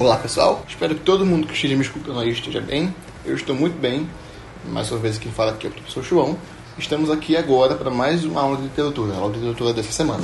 Olá pessoal, espero que todo mundo que esteja me escutando aí esteja bem. Eu estou muito bem. Mais uma vez quem fala aqui é o professor João. Estamos aqui agora para mais uma aula de literatura, a aula de literatura dessa semana.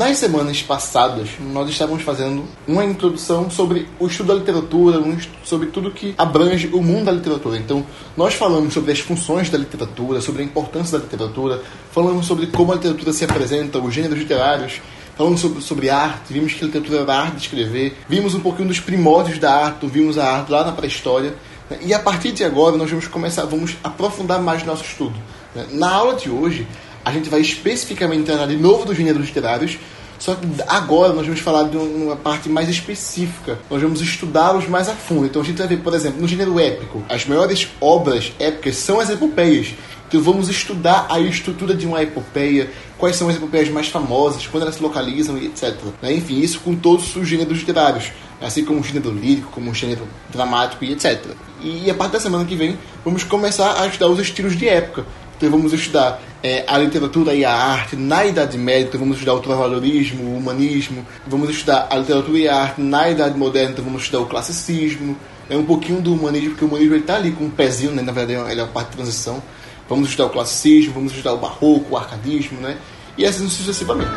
Nas semanas passadas, nós estávamos fazendo uma introdução sobre o estudo da literatura, sobre tudo que abrange o mundo da literatura. Então, nós falamos sobre as funções da literatura, sobre a importância da literatura, falamos sobre como a literatura se apresenta, os gêneros literários, falamos sobre, sobre arte, vimos que a literatura era a arte de escrever, vimos um pouquinho dos primórdios da arte, vimos a arte lá na pré-história. Né? E a partir de agora, nós vamos começar, vamos aprofundar mais nosso estudo. Né? Na aula de hoje, a gente vai especificamente entrar de novo dos gêneros literários, só que agora nós vamos falar de uma parte mais específica. Nós vamos estudá-los mais a fundo. Então a gente vai ver, por exemplo, no gênero épico, as maiores obras épicas são as epopeias. Então vamos estudar a estrutura de uma epopeia, quais são as epopeias mais famosas, quando elas se localizam e etc. Né? Enfim, isso com todos os gêneros literários, assim como o gênero lírico, como o gênero dramático e etc. E a partir da semana que vem, vamos começar a estudar os estilos de época. Então vamos estudar é, a literatura e a arte na Idade Média, então vamos estudar o travadorismo, o humanismo, vamos estudar a literatura e a arte na Idade Moderna, então vamos estudar o classicismo, é um pouquinho do humanismo, porque o humanismo está ali com um pezinho, né? na verdade ele é uma parte de transição. Vamos estudar o classicismo, vamos estudar o barroco, o arcadismo, né? E assim sucessivamente.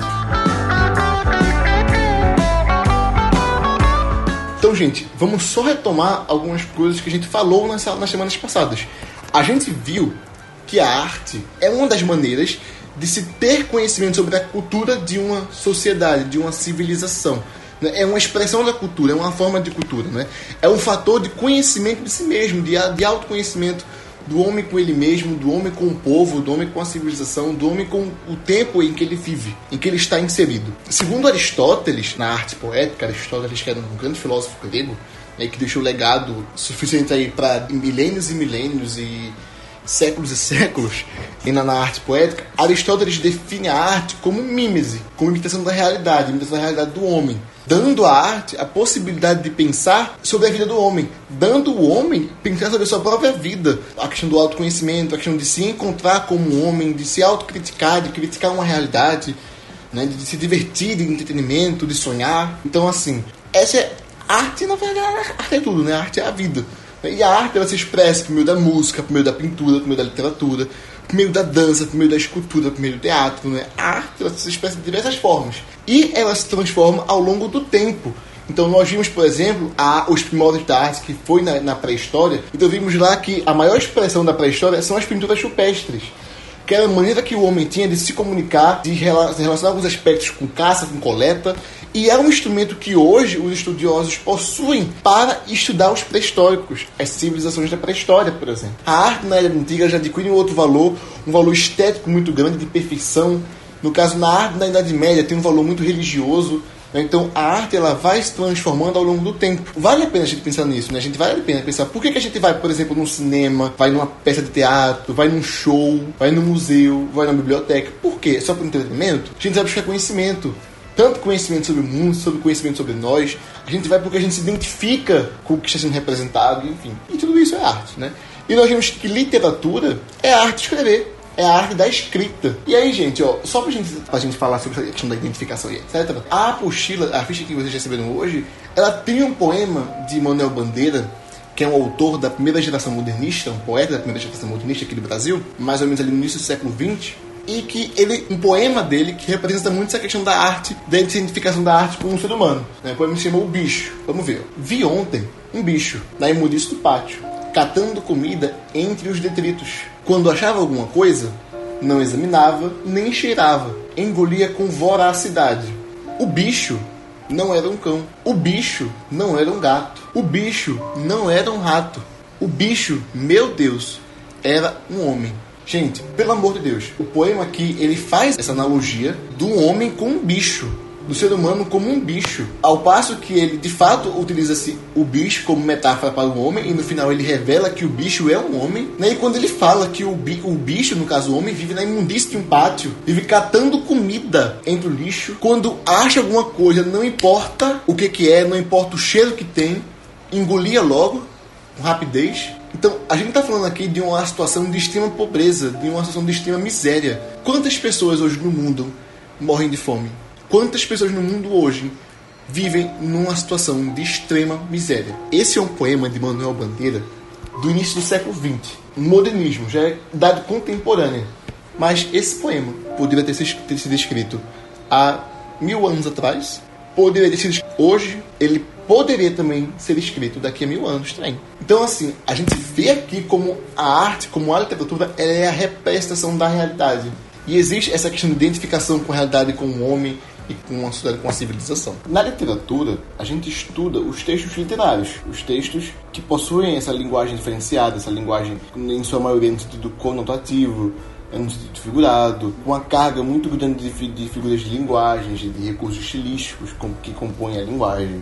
Então, gente, vamos só retomar algumas coisas que a gente falou nas, nas semanas passadas. A gente viu que a arte é uma das maneiras de se ter conhecimento sobre a cultura de uma sociedade, de uma civilização. Né? É uma expressão da cultura, é uma forma de cultura. Né? É um fator de conhecimento de si mesmo, de, de autoconhecimento do homem com ele mesmo, do homem com o povo, do homem com a civilização, do homem com o tempo em que ele vive, em que ele está inserido. Segundo Aristóteles, na arte poética, Aristóteles que era um grande filósofo grego, né, que deixou legado suficiente aí para milênios e milênios e séculos e séculos, ainda na arte poética, Aristóteles define a arte como mímese, como imitação da realidade, imitação da realidade do homem, dando à arte a possibilidade de pensar sobre a vida do homem, dando o homem pensar sobre a sua própria vida, a questão do autoconhecimento, a questão de se encontrar como homem, de se autocriticar, de criticar uma realidade, né, de se divertir, de entretenimento, de sonhar. Então, assim, essa é arte, na verdade, arte é tudo, né? Arte é a vida. E a arte ela se expressa por meio da música, por meio da pintura, por meio da literatura, por meio da dança, por meio da escultura, por meio do teatro. Né? A arte ela se expressa de diversas formas. E ela se transforma ao longo do tempo. Então nós vimos, por exemplo, a, os primórdios da arte que foi na, na pré-história. Então vimos lá que a maior expressão da pré-história são as pinturas rupestres que era a maneira que o homem tinha de se comunicar, de relacionar alguns aspectos com caça, com coleta, e é um instrumento que hoje os estudiosos possuem para estudar os pré-históricos, as civilizações da pré-história, por exemplo. A arte na Era Antiga já adquire um outro valor, um valor estético muito grande, de perfeição. No caso, na arte na Idade Média tem um valor muito religioso, né? então a arte ela vai se transformando ao longo do tempo. Vale a pena a gente pensar nisso, né? A gente vale a pena pensar por que, que a gente vai, por exemplo, num cinema, vai numa peça de teatro, vai num show, vai no museu, vai na biblioteca. Por quê? Só por entretenimento? A gente vai buscar conhecimento tanto conhecimento sobre o mundo, sobre conhecimento sobre nós. A gente vai porque a gente se identifica com o que está sendo representado, enfim. E tudo isso é arte, né? E nós vimos que literatura é a arte de escrever. É a arte da escrita. E aí, gente, ó, só pra gente, pra gente falar sobre a questão da identificação e etc., a apostila, a ficha que vocês receberam hoje, ela tem um poema de Manuel Bandeira, que é um autor da primeira geração modernista, um poeta da primeira geração modernista aqui do Brasil, mais ou menos ali no início do século XX, e que ele um poema dele que representa muito essa questão da arte, da identificação da arte com um ser humano. Né? O poema se chamou O Bicho. Vamos ver. Vi ontem um bicho na imundice do pátio, catando comida entre os detritos. Quando achava alguma coisa, não examinava nem cheirava, engolia com voracidade. O bicho não era um cão. O bicho não era um gato. O bicho não era um rato. O bicho, meu Deus, era um homem. Gente, pelo amor de Deus, o poema aqui ele faz essa analogia do homem com um bicho, do ser humano como um bicho. Ao passo que ele de fato utiliza-se o bicho como metáfora para o homem, e no final ele revela que o bicho é um homem. Né? E quando ele fala que o, bi o bicho, no caso o homem, vive na imundície de um pátio, vive catando comida entre o lixo, quando acha alguma coisa, não importa o que, que é, não importa o cheiro que tem, engolia logo, com rapidez. Então, a gente está falando aqui de uma situação de extrema pobreza, de uma situação de extrema miséria. Quantas pessoas hoje no mundo morrem de fome? Quantas pessoas no mundo hoje vivem numa situação de extrema miséria? Esse é um poema de Manuel Bandeira do início do século XX. Modernismo, já é dado contemporânea. Mas esse poema poderia ter sido escrito há mil anos atrás, poderia sido hoje, ele poderia também ser escrito daqui a mil anos também. Então, assim, a gente vê aqui como a arte, como a literatura, ela é a representação da realidade. E existe essa questão de identificação com a realidade, com o homem e com a sociedade, com a civilização. Na literatura, a gente estuda os textos literários, os textos que possuem essa linguagem diferenciada, essa linguagem, em sua maioria, no sentido conotativo, no sentido figurado, com uma carga muito grande de, de figuras de linguagem, de recursos estilísticos que compõem a linguagem.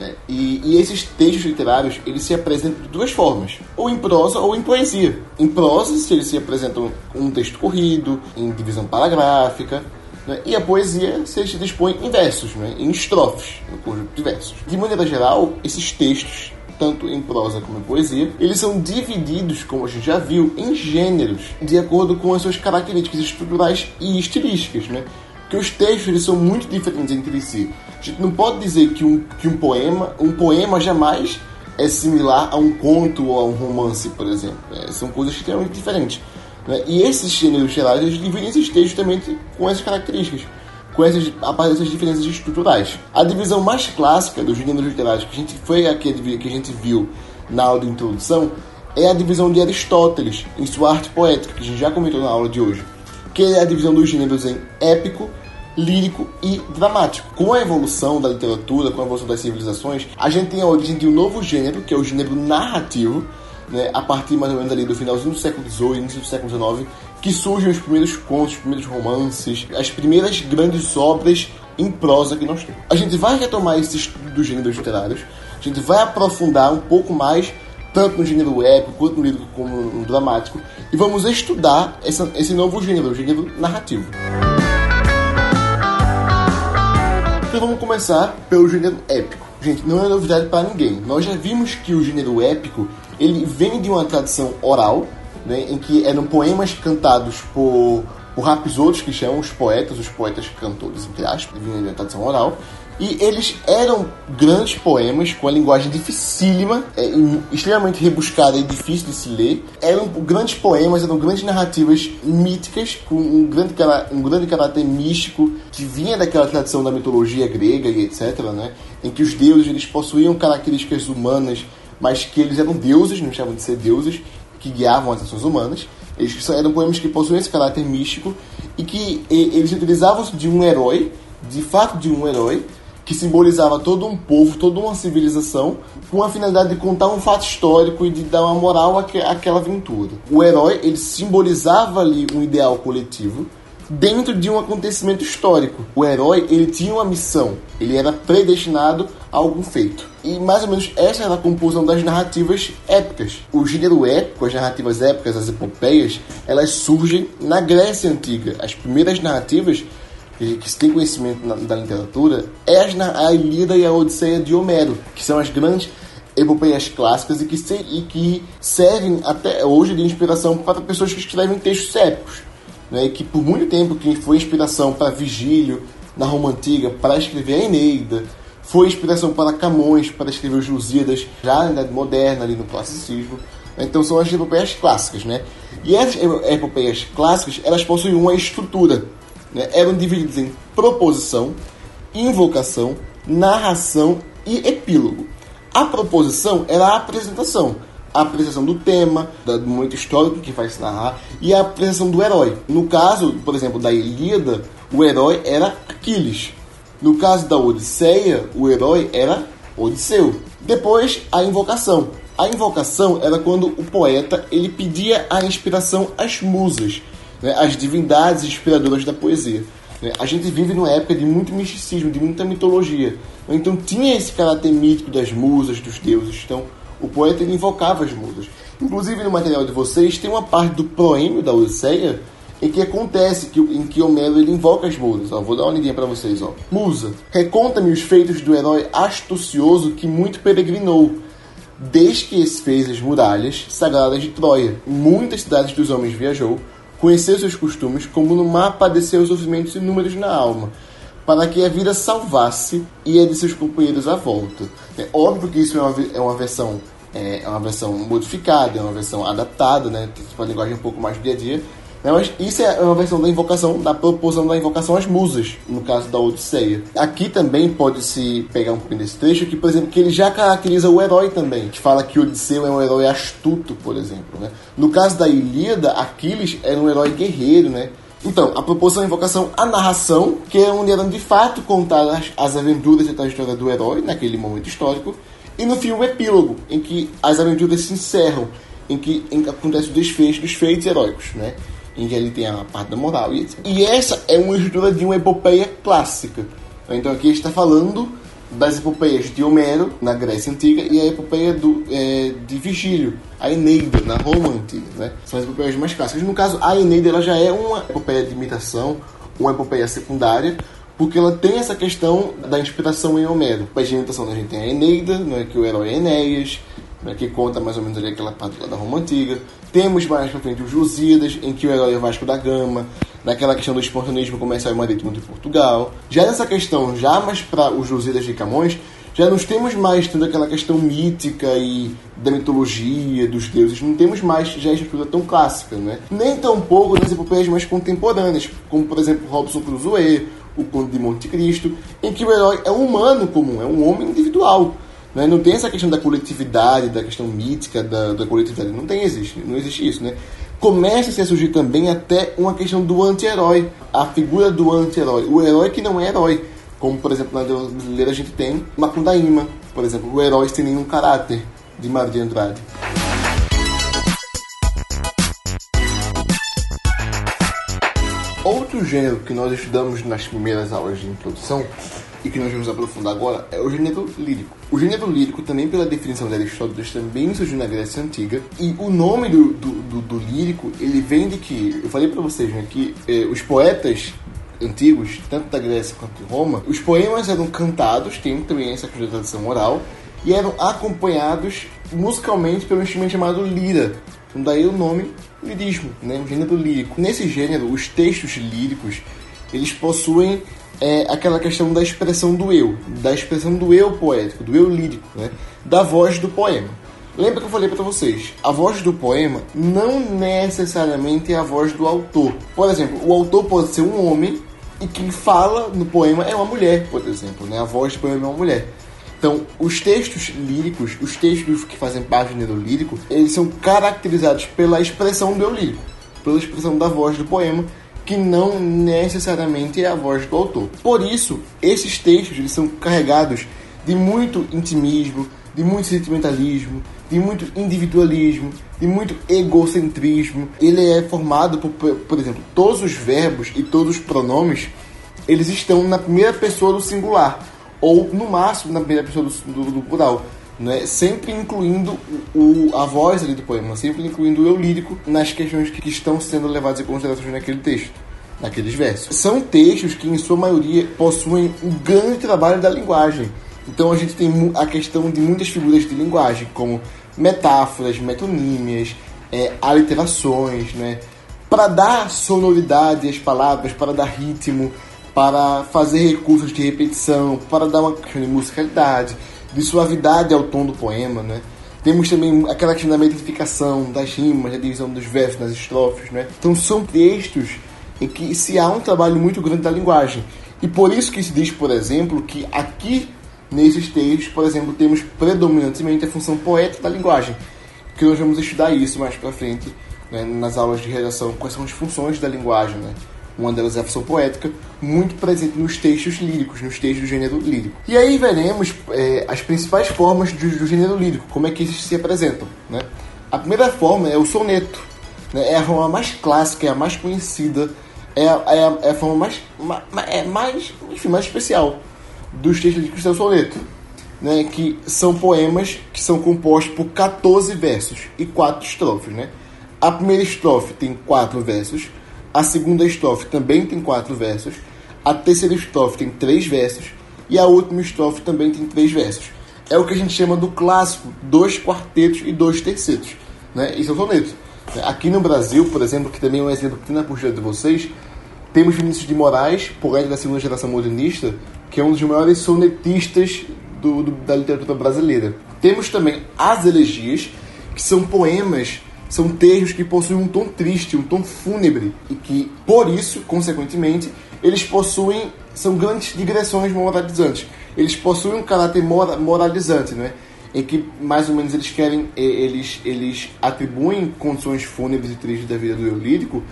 É, e, e, esses textos literários eles se apresentam de duas formas, ou em prosa ou em poesia. Em prosa, se eles se apresentam um texto corrido, em divisão paragráfica, né? e a poesia se eles se dispõe em versos, né? em estrofes, no conjunto de versos. De maneira geral, esses textos, tanto em prosa como em poesia, eles são divididos, como a gente já viu, em gêneros, de acordo com as suas características estruturais e estilísticas. Né? que os textos eles são muito diferentes entre si. A gente não pode dizer que um, que um poema, um poema jamais é similar a um conto ou a um romance, por exemplo. É, são coisas extremamente diferentes. Né? E esses gêneros gerais eles dividem esses textos também com essas características, com essas, essas diferenças estruturais. A divisão mais clássica dos gêneros literários que a gente foi aqui que a gente viu na aula de introdução é a divisão de Aristóteles em sua arte poética, que a gente já comentou na aula de hoje que é a divisão dos gêneros em épico, lírico e dramático. Com a evolução da literatura, com a evolução das civilizações, a gente tem a origem de um novo gênero, que é o gênero narrativo, né, a partir mais ou menos ali do finalzinho do século XVIII, início do século XIX, que surgem os primeiros contos, os primeiros romances, as primeiras grandes obras em prosa que nós temos. A gente vai retomar esse estudo dos gêneros literários, a gente vai aprofundar um pouco mais tanto no gênero épico, quanto no lírico, como no dramático, e vamos estudar essa, esse novo gênero, o gênero narrativo. Então vamos começar pelo gênero épico. Gente, não é novidade para ninguém. Nós já vimos que o gênero épico ele vem de uma tradição oral, né, em que eram poemas cantados por, por rapisouros, que chamam os poetas, os poetas cantores, entre aspas, vinham uma tradição oral, e eles eram grandes poemas com a linguagem dificílima, é, extremamente rebuscada e difícil de se ler. Eram grandes poemas, eram grandes narrativas míticas, com um grande, um grande caráter místico que vinha daquela tradição da mitologia grega e etc., né? em que os deuses eles possuíam características humanas, mas que eles eram deuses, não chamavam de ser deuses, que guiavam as ações humanas. Eles eram poemas que possuíam esse caráter místico e que eles utilizavam de um herói, de fato de um herói, que simbolizava todo um povo, toda uma civilização, com a finalidade de contar um fato histórico e de dar uma moral àquela aventura. O herói, ele simbolizava ali um ideal coletivo dentro de um acontecimento histórico. O herói, ele tinha uma missão, ele era predestinado a algum feito. E mais ou menos essa era a composição das narrativas épicas. O gênero épico, as narrativas épicas, as epopeias, elas surgem na Grécia Antiga. As primeiras narrativas que, se tem conhecimento na, da literatura, é a Ilíada e a Odisseia de Homero, que são as grandes epopeias clássicas e que, se, e que servem até hoje de inspiração para pessoas que escrevem textos épicos. Né, que por muito tempo foi inspiração para Vigílio, na Roma Antiga, para escrever a Eneida, foi inspiração para Camões, para escrever os Lusíadas, já na Idade Moderna, ali no classicismo. Então são as epopeias clássicas, né? E essas epopeias clássicas, elas possuem uma estrutura né, eram divididos em proposição, invocação, narração e epílogo. A proposição era a apresentação. A apresentação do tema, do momento histórico que vai se narrar, e a apresentação do herói. No caso, por exemplo, da Ilíada, o herói era Aquiles. No caso da Odisseia, o herói era Odisseu. Depois, a invocação. A invocação era quando o poeta ele pedia a inspiração às musas, né, as divindades inspiradoras da poesia. Né? A gente vive numa época de muito misticismo, de muita mitologia. Então tinha esse caráter mítico das musas, dos deuses. Então o poeta invocava as musas. Inclusive no material de vocês tem uma parte do proêmio da Odisseia em que acontece que, em que Homero ele invoca as musas. Ó, vou dar uma lidinha para vocês. Ó. Musa, reconta-me os feitos do herói astucioso que muito peregrinou, desde que fez as muralhas sagradas de Troia. Muitas cidades dos homens viajou, conhecer seus costumes, como no mar padecer os sofrimentos inúmeros na alma, para que a vida salvasse e a de seus companheiros à volta. É óbvio que isso é uma, é uma versão é uma versão modificada, é uma versão adaptada, né, para a linguagem um pouco mais do dia a dia, né? Mas isso é uma versão da invocação, da proporção da invocação às musas, no caso da Odisseia. Aqui também pode-se pegar um pouquinho desse trecho, que, por exemplo, que ele já caracteriza o herói também, que fala que Odisseu é um herói astuto, por exemplo. Né? No caso da Ilíada, Aquiles era um herói guerreiro, né? Então, a proporção da invocação, a narração, que é onde eram de fato contadas as, as aventuras e a trajetória do herói naquele momento histórico, e no fim o epílogo, em que as aventuras se encerram, em que, em que acontece o desfecho dos feitos heróicos, né? Em que ele tem a parte da moral. E, e essa é uma estrutura de uma epopeia clássica. Então aqui está falando das epopeias de Homero, na Grécia Antiga, e a epopeia do, é, de Virgílio, a Eneida, na Roma Antiga. Né? São as epopeias mais clássicas. No caso, a Eneida ela já é uma epopeia de imitação, uma epopeia secundária, porque ela tem essa questão da inspiração em Homero. A imitação a gente tem a Eneida, é que o herói é Enéas, né, que conta mais ou menos ali aquela parte da Roma Antiga. Temos mais pra frente os Lusíadas, em que o herói é Vasco da Gama, naquela questão do espontaneismo comercial e marítimo de Portugal. Já nessa questão, já mais para os Lusíadas de Camões, já não temos mais tendo aquela questão mítica e da mitologia, dos deuses, não temos mais já a estrutura tão clássica, né? Nem tão pouco nas epopeias mais contemporâneas, como por exemplo Robson Crusoe, o Conde de Monte Cristo, em que o herói é um humano comum, é um homem individual né? Não tem essa questão da coletividade, da questão mítica da, da coletividade. Não tem, existe. Não existe isso, né? Começa a surgir também até uma questão do anti-herói. A figura do anti-herói. O herói que não é herói. Como, por exemplo, na brasileira a gente tem Macundaíma, por exemplo. O herói sem nenhum caráter, de Mário de Andrade. Outro gênero que nós estudamos nas primeiras aulas de introdução e que nós vamos aprofundar agora é o gênero lírico. O gênero lírico, também pela definição de Aristóteles, também surgiu na Grécia Antiga. E o nome do, do, do, do lírico, ele vem de que, eu falei para vocês né, que eh, os poetas antigos, tanto da Grécia quanto de Roma, os poemas eram cantados, tem também essa tradição oral, e eram acompanhados musicalmente pelo instrumento chamado lira. Então daí o nome lirismo, né, o gênero lírico. Nesse gênero, os textos líricos, eles possuem é aquela questão da expressão do eu, da expressão do eu poético, do eu lírico, né? da voz do poema. Lembra que eu falei para vocês, a voz do poema não necessariamente é a voz do autor. Por exemplo, o autor pode ser um homem e quem fala no poema é uma mulher, por exemplo, né? A voz do poema é uma mulher. Então, os textos líricos, os textos que fazem parte do lírico, eles são caracterizados pela expressão do eu lírico, pela expressão da voz do poema que não necessariamente é a voz do autor. Por isso, esses textos eles são carregados de muito intimismo, de muito sentimentalismo, de muito individualismo, de muito egocentrismo. Ele é formado por, por exemplo, todos os verbos e todos os pronomes, eles estão na primeira pessoa do singular, ou no máximo na primeira pessoa do, do, do plural. Né? Sempre incluindo o, a voz ali do poema, sempre incluindo o eu lírico nas questões que, estão sendo levadas em consideração naquele texto, naqueles versos. São textos que, em sua maioria, possuem um grande trabalho da linguagem. Então a gente tem a questão de muitas figuras de linguagem, como metáforas, metonímias, é, aliterações, né? para dar sonoridade às palavras, para dar ritmo, para fazer recursos de repetição, para dar uma questão de musicalidade de suavidade ao tom do poema, né? Temos também aquela questão da metrificação, das rimas, da divisão dos versos nas estrofes, né? Então são textos em que se há um trabalho muito grande da linguagem. E por isso que se diz, por exemplo, que aqui nesses textos, por exemplo, temos predominantemente a função poética da linguagem, que nós vamos estudar isso mais para frente né, nas aulas de redação, quais são as funções da linguagem, né? Uma delas é a função poética, muito presente nos textos líricos, nos textos do gênero lírico. E aí veremos é, as principais formas do, do, gênero lírico, como é que eles se apresentam. Né? A primeira forma é o soneto. Né? É a forma mais clássica, é a mais conhecida, é a, é a, é a forma mais, mais, é mais, enfim, mais especial dos textos líricos, é o soneto. Né? Que são poemas que são compostos por 14 versos e 4 estrofes. Né? A primeira estrofe tem 4 versos, a segunda estrofe também tem quatro versos. A terceira estrofe tem três versos. E a última estrofe também tem três versos. É o que a gente chama do clássico, dois quartetos e dois tercetos. Né? Isso é o soneto. Aqui no Brasil, por exemplo, que também é um exemplo que tem na puxada de vocês, temos Vinícius de Moraes, poeta da segunda geração modernista, que é um dos maiores sonetistas do, do, da literatura brasileira. Temos também as elegias, que são poemas, são termos que possuem um tom triste, um tom fúnebre, e que, por isso, consequentemente, eles possuem, são grandes digressões moralizantes. Eles possuem um caráter moralizante, não é? em que mais ou menos eles querem, eles, eles atribuem condições fúnebres e tristes da vida do eu lírico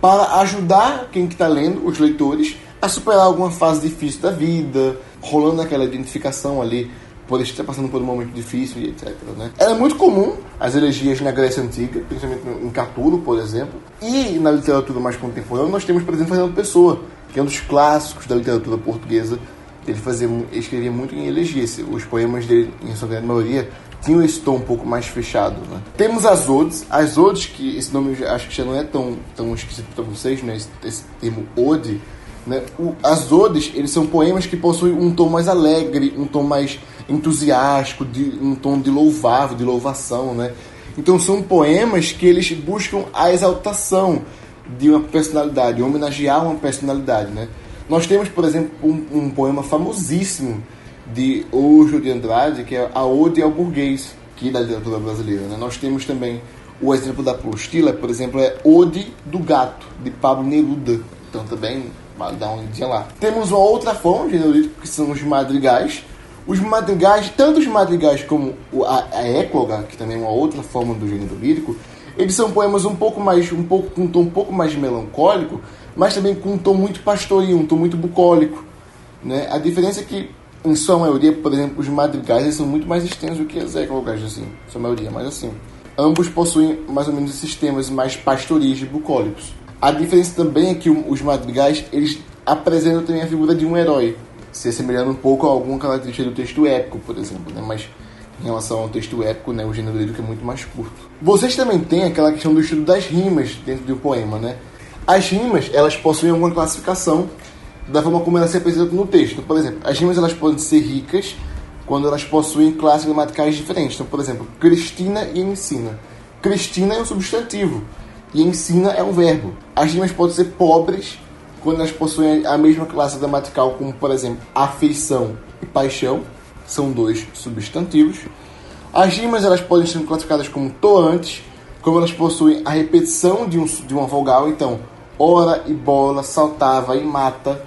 para ajudar quem está lendo, os leitores, a superar alguma fase difícil da vida, rolando aquela identificação ali por estar passando por um momento difícil e etc. Né? Era muito comum as elegias na Grécia Antiga, principalmente em Catulo, por exemplo, e na literatura mais contemporânea nós temos, por exemplo, Fernando Pessoa, que é um dos clássicos da literatura portuguesa. Ele, fazia, escrevia muito em elegias. Os poemas dele, em sua grande maioria, tinham esse tom um pouco mais fechado. Né? Temos. As odes, que esse nome acho que já não é tão, tão esquisito para vocês, né? esse, esse termo ode. Né? O, as odes, eles são poemas que possuem um tom mais alegre, um tom mais entusiástico, de, um tom de louvável, de louvação, né? Então são poemas que eles buscam a exaltação de uma personalidade, homenagear uma personalidade, né? Nós temos, por exemplo, um, um poema famosíssimo de Ojo de Andrade, que é a Ode ao Burguês, que é da literatura brasileira. Né? Nós temos também o exemplo da apostila, por exemplo, é Ode do Gato, de Pablo Neruda. Então também dar uma olhadinha lá. Temos uma outra forma de que são os madrigais. Os madrigais, tanto os madrigais como a, a écloga, que também é uma outra forma do gênero lírico, eles são poemas um pouco mais, um pouco com um tom um pouco mais melancólico, mas também com um tom muito pastoril, um tom muito bucólico. Né? A diferença é que em sua maioria, por exemplo, os madrigais são muito mais extensos do que as eclogas, assim, sua maioria, mas assim. Ambos possuem mais ou menos esses temas mais pastoris e bucólicos. A diferença também é que os madrigais, eles apresentam também a figura de um herói, se assemelhando um pouco a alguma característica do texto épico, por exemplo, né? Mas em relação ao texto épico, né, o gênero lírico é muito mais curto. Vocês também têm aquela questão do estudo das rimas dentro do poema, né? As rimas, elas possuem alguma classificação da forma como elas se apresentam no texto. Por exemplo, as rimas elas podem ser ricas quando elas possuem classes gramaticais diferentes. Então, por exemplo, Cristina e ensina. Cristina é um substantivo e ensina é um verbo. As rimas podem ser pobres quando elas possuem a mesma classe gramatical, como, por exemplo, afeição e paixão, são dois substantivos. As rimas elas podem ser classificadas como toantes, como elas possuem a repetição de, um, de uma vogal, então, ora e bola, saltava e mata,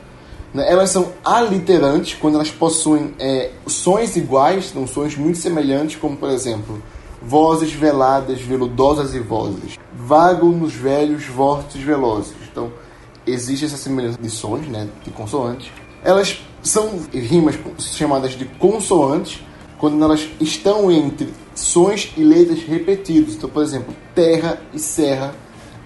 né? Elas são aliterantes quando elas possuem é, sons iguais, não sons muito semelhantes, como por exemplo, vozes veladas, veludosas e vozes. Vago nos velhos, vórtices velozes. Então, existe essa semelhança de sons, né, de consoantes. Elas são rimas chamadas de consoantes quando elas estão entre sons e letras repetidos. Então, por exemplo, terra e serra,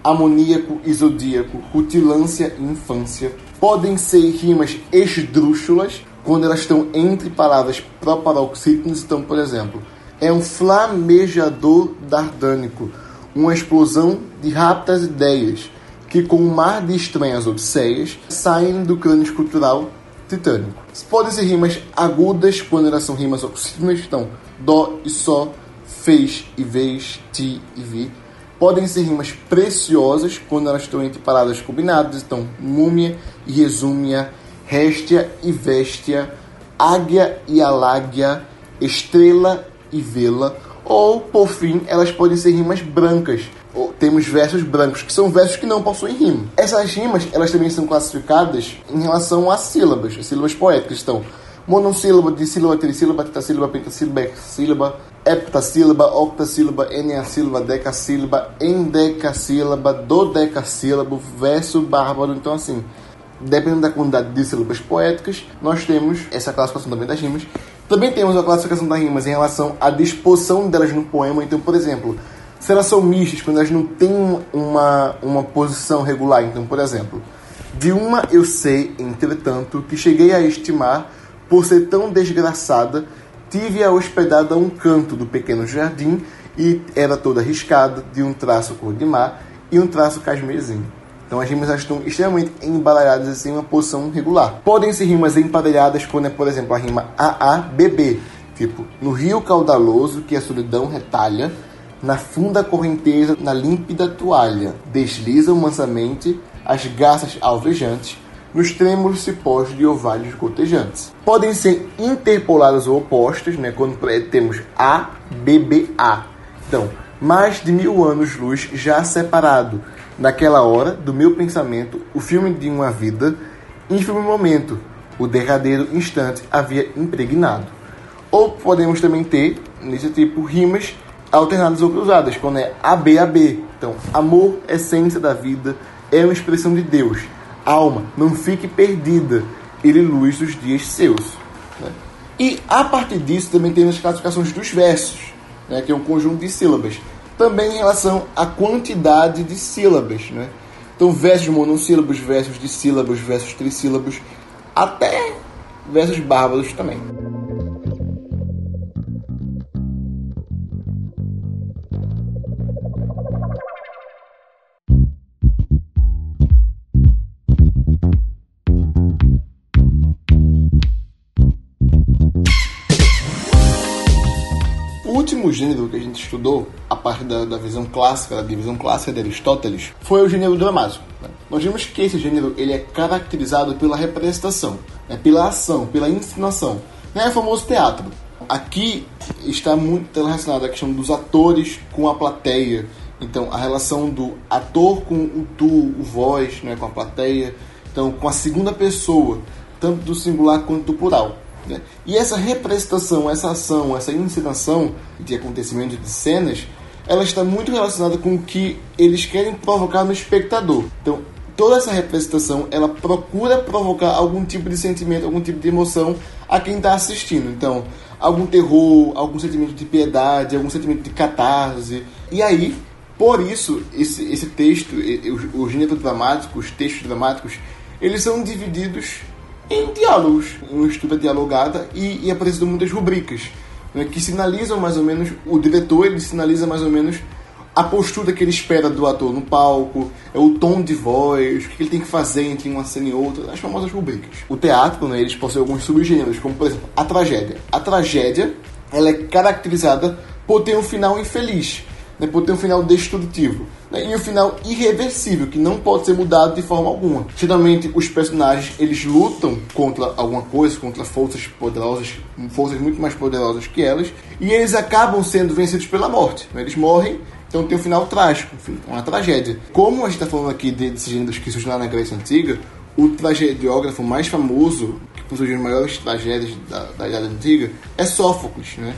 amoníaco e zodíaco, rutilância e infância podem ser rimas esdrúxulas quando elas estão entre palavras proparoxítonas. Então, por exemplo, é um flamejador dardânico, uma explosão de rápidas ideias que, com um mar de estranhas odisseias, saem do crânio escultural titânico. Podem ser rimas agudas quando elas são rimas oxítonas, então dó e só, fez e vez, ti e vi podem ser rimas preciosas quando elas estão entre palavras combinadas. Então, múmia e resúmia, réstia e véstia, águia e aláguia, estrela e vela. Ou, por fim, elas podem ser rimas brancas. Temos versos brancos, que são versos que não possuem rima. Essas rimas, elas também são classificadas em relação às sílabas, as sílabas poéticas. Então, monossílaba, dissílaba, trissílaba, tetrassílaba, pentassílaba, hexassílaba, heptassílaba, octassílaba, eneassílaba, decassílaba, endecassílaba, dodecassílabo, verso bárbaro. Então, assim, dependendo da quantidade de sílabas poéticas, nós temos essa classificação também das rimas. Também temos a classificação das rimas em relação à disposição delas no poema. Então, por exemplo, se elas são mistas, quando elas não têm uma, uma posição regular. Então, por exemplo, de uma eu sei, entretanto, que cheguei a estimar por ser tão desgraçada Tive-a hospedada a um canto do pequeno jardim e era toda arriscada, de um traço cor de mar e um traço casmezinho. Então as rimas estão extremamente embaralhadas assim, em uma posição regular. Podem ser rimas emparelhadas quando é, por exemplo, a rima AABB, tipo, no rio caudaloso que a solidão retalha, na funda correnteza, na límpida toalha, deslizam mansamente as garças alvejantes nos trêmulos cipós de ovários gotejantes. Podem ser interpoladas ou opostas, né, quando temos A, B, B, A. Então, mais de mil anos-luz já separado. Naquela hora, do meu pensamento, o filme de uma vida, ínfimo momento, o derradeiro instante havia impregnado. Ou podemos também ter, nesse tipo, rimas alternadas ou cruzadas, quando é AB, AB. Então, amor, essência da vida, é uma expressão de Deus. Alma, não fique perdida, ele luz dos dias seus. Né? E a partir disso também temos as classificações dos versos, né, que é um conjunto de sílabas. Também em relação à quantidade de sílabas. Né? Então, versos monossílabos, versos de sílabos, versos trissílabos, até versos bárbaros também. Que a gente estudou, a parte da, da visão clássica, da divisão clássica de Aristóteles, foi o gênero dramático. Né? Nós vimos que esse gênero ele é caracterizado pela representação, né? pela ação, pela encenação. Né? É o famoso teatro. Aqui está muito relacionado a questão dos atores com a plateia. Então, a relação do ator com o tu, o voz, né? com a plateia. Então, com a segunda pessoa, tanto do singular quanto do plural. Né? E essa representação, essa ação, essa encenação de acontecimentos, de cenas, ela está muito relacionada com o que eles querem provocar no espectador. Então, toda essa representação, ela procura provocar algum tipo de sentimento, algum tipo de emoção a quem está assistindo. Então, algum terror, algum sentimento de piedade, algum sentimento de catarse. E aí, por isso, esse, esse texto, o, o gênero dramático, os textos dramáticos, eles são divididos em diálogos, uma estrutura dialogada e, e apresentando muitas rubricas né, que sinalizam mais ou menos o diretor ele sinaliza mais ou menos a postura que ele espera do ator no palco, é o tom de voz, o que ele tem que fazer entre uma cena e outra, as famosas rubricas. O teatro, né, eles possuem alguns subgêneros, como por exemplo a tragédia. A tragédia ela é caracterizada por ter um final infeliz né, por ter um final destrutivo. Né, e um final irreversível, que não pode ser mudado de forma alguma. Geralmente, os personagens eles lutam contra alguma coisa, contra forças poderosas, forças muito mais poderosas que elas, e eles acabam sendo vencidos pela morte. Né, eles morrem então tem um final trágico, uma tragédia. Como a gente está falando aqui de, desses gêneros que surgiram lá na Grécia Antiga, o tragediógrafo mais famoso, que possui as maiores tragédias da, da Idade Antiga, é Sófocles, né?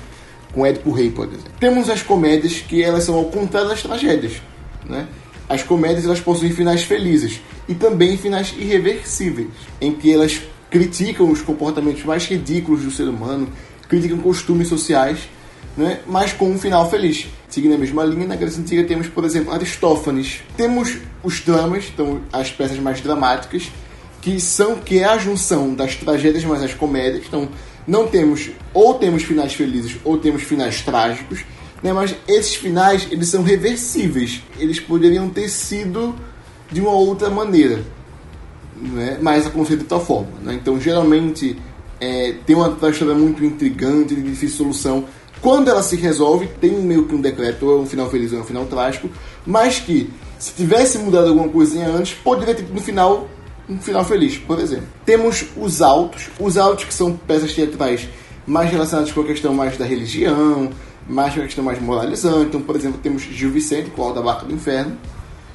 Com Édipo Rei, por exemplo. Temos as comédias que elas são ao contrário das tragédias, né? As comédias elas possuem finais felizes e também finais irreversíveis, em que elas criticam os comportamentos mais ridículos do ser humano, criticam costumes sociais, né? mas com um final feliz. Seguindo a mesma linha, na Grécia Antiga temos, por exemplo, Aristófanes. Temos os dramas, então as peças mais dramáticas, que são que é a junção das tragédias mais as comédias. Então, não temos ou temos finais felizes ou temos finais trágicos, né? Mas esses finais eles são reversíveis. Eles poderiam ter sido de uma outra maneira, né? Mas aconteceu de tal forma, né? Então geralmente é, tem uma história muito intrigante, de difícil solução. Quando ela se resolve, tem meio que um decreto, ou é um final feliz ou é um final trágico, mas que se tivesse mudado alguma coisinha antes, poderia ter no final um final feliz, por exemplo. Temos os autos, os autos que são peças teatrais mais relacionadas com a questão mais da religião, mais com a questão mais moralizante. Então, por exemplo, temos Gil Vicente com o da Barca do Inferno.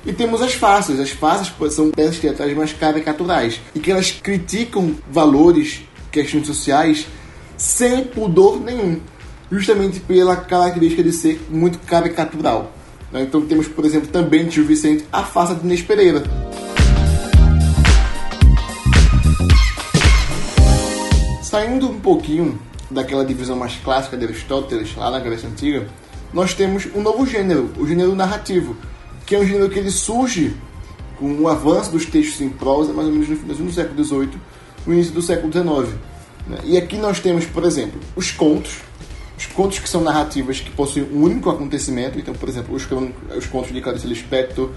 E temos as faces. As faces são peças teatrais mais caricaturais e que elas criticam valores, questões sociais sem pudor nenhum, justamente pela característica de ser muito caricatural. Então temos, por exemplo, também de Gil Vicente a face de Inês Pereira. Saindo um pouquinho daquela divisão mais clássica de Aristóteles, lá na Grécia Antiga, nós temos um novo gênero, o gênero narrativo, que é um gênero que ele surge com o avanço dos textos em prosa, mais ou menos no final do século XVIII, no início do século XIX. Né? E aqui nós temos, por exemplo, os contos, os contos que são narrativas que possuem um único acontecimento, então, por exemplo, os, os contos de Clarice Lispector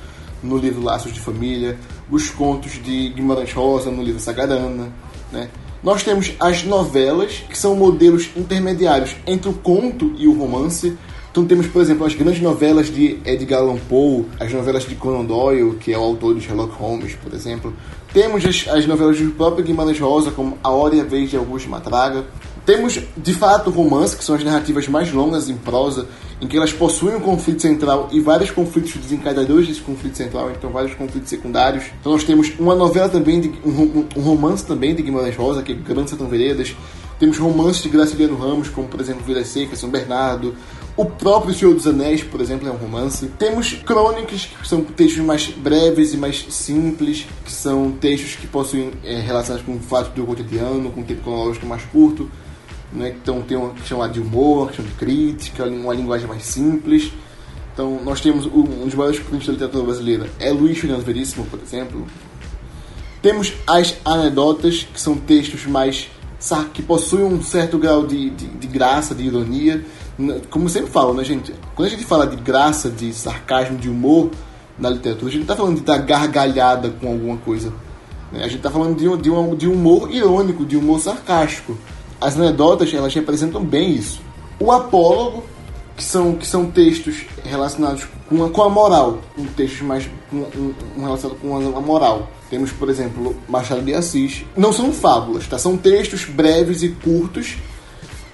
no livro Laços de Família, os contos de Guimarães Rosa no livro Sagarana, né? Nós temos as novelas, que são modelos intermediários entre o conto e o romance. Então temos, por exemplo, as grandes novelas de Edgar Allan Poe, as novelas de Conan Doyle, que é o autor de Sherlock Holmes, por exemplo. Temos as, as novelas do próprio Guimarães Rosa, como A Hora e a Vez de Augusto Matraga. Temos, de fato, romance, que são as narrativas mais longas em prosa, em que elas possuem um conflito central e vários conflitos desencadeadores desse conflito central, então vários conflitos secundários. Então nós temos uma novela também, de, um, um romance também de Guimarães Rosa, que é Grande Sertão Veredas. Temos romances de Graciliano Ramos, como por exemplo Vilas Secas, São Bernardo. O próprio Senhor dos Anéis, por exemplo, é um romance. Temos crônicas, que são textos mais breves e mais simples, que são textos que possuem é, relações com fatos do cotidiano, com um tempo cronológico mais curto né? Então tem uma questão de humor, uma questão de crítica, uma linguagem mais simples. Então nós temos um dos maiores críticos da literatura brasileira é Luiz Fernando Veríssimo, por exemplo. Temos as anedotas, que são textos mais que possuem um certo grau de, de, de graça, de ironia. Como sempre falo, né, gente? Quando a gente fala de graça, de sarcasmo, de humor na literatura, a gente não está falando de dar gargalhada com alguma coisa. Né? A gente está falando de, de, um, de humor irônico, de humor sarcástico as anedotas elas representam bem isso. O apólogo, que são, que são textos relacionados com a, com a moral, um textos mais um, um, relacionado com a, a, moral. Temos, por exemplo, Machado de Assis. Não são fábulas, tá? São textos breves e curtos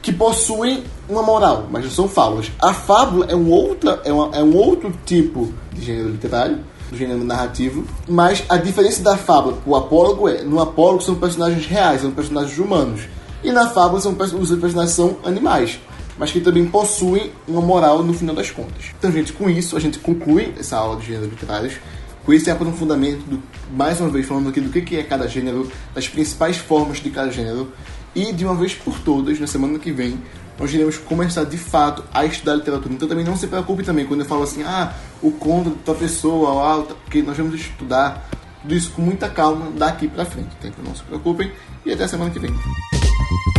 que possuem uma moral, mas não são fábulas. A fábula é um, outra, é, uma, é um outro tipo de gênero literário, do gênero narrativo, mas a diferença da fábula o apólogo é, no apólogo são personagens reais, são personagens humanos. E na fábula são, os personagens são animais, mas que também possuem uma moral no final das contas. Então, gente, com isso a gente conclui essa aula de gêneros literários com esse aprofundamento, do, mais uma vez falando aqui do que é cada gênero, das principais formas de cada gênero, e de uma vez por todas, na semana que vem, nós iremos começar de fato a estudar literatura. Então também não se preocupe também quando eu falo assim, ah, o conto da tua pessoa, ah, porque nós vamos estudar tudo isso com muita calma daqui para frente. Então não se preocupem e até a semana que vem. thank you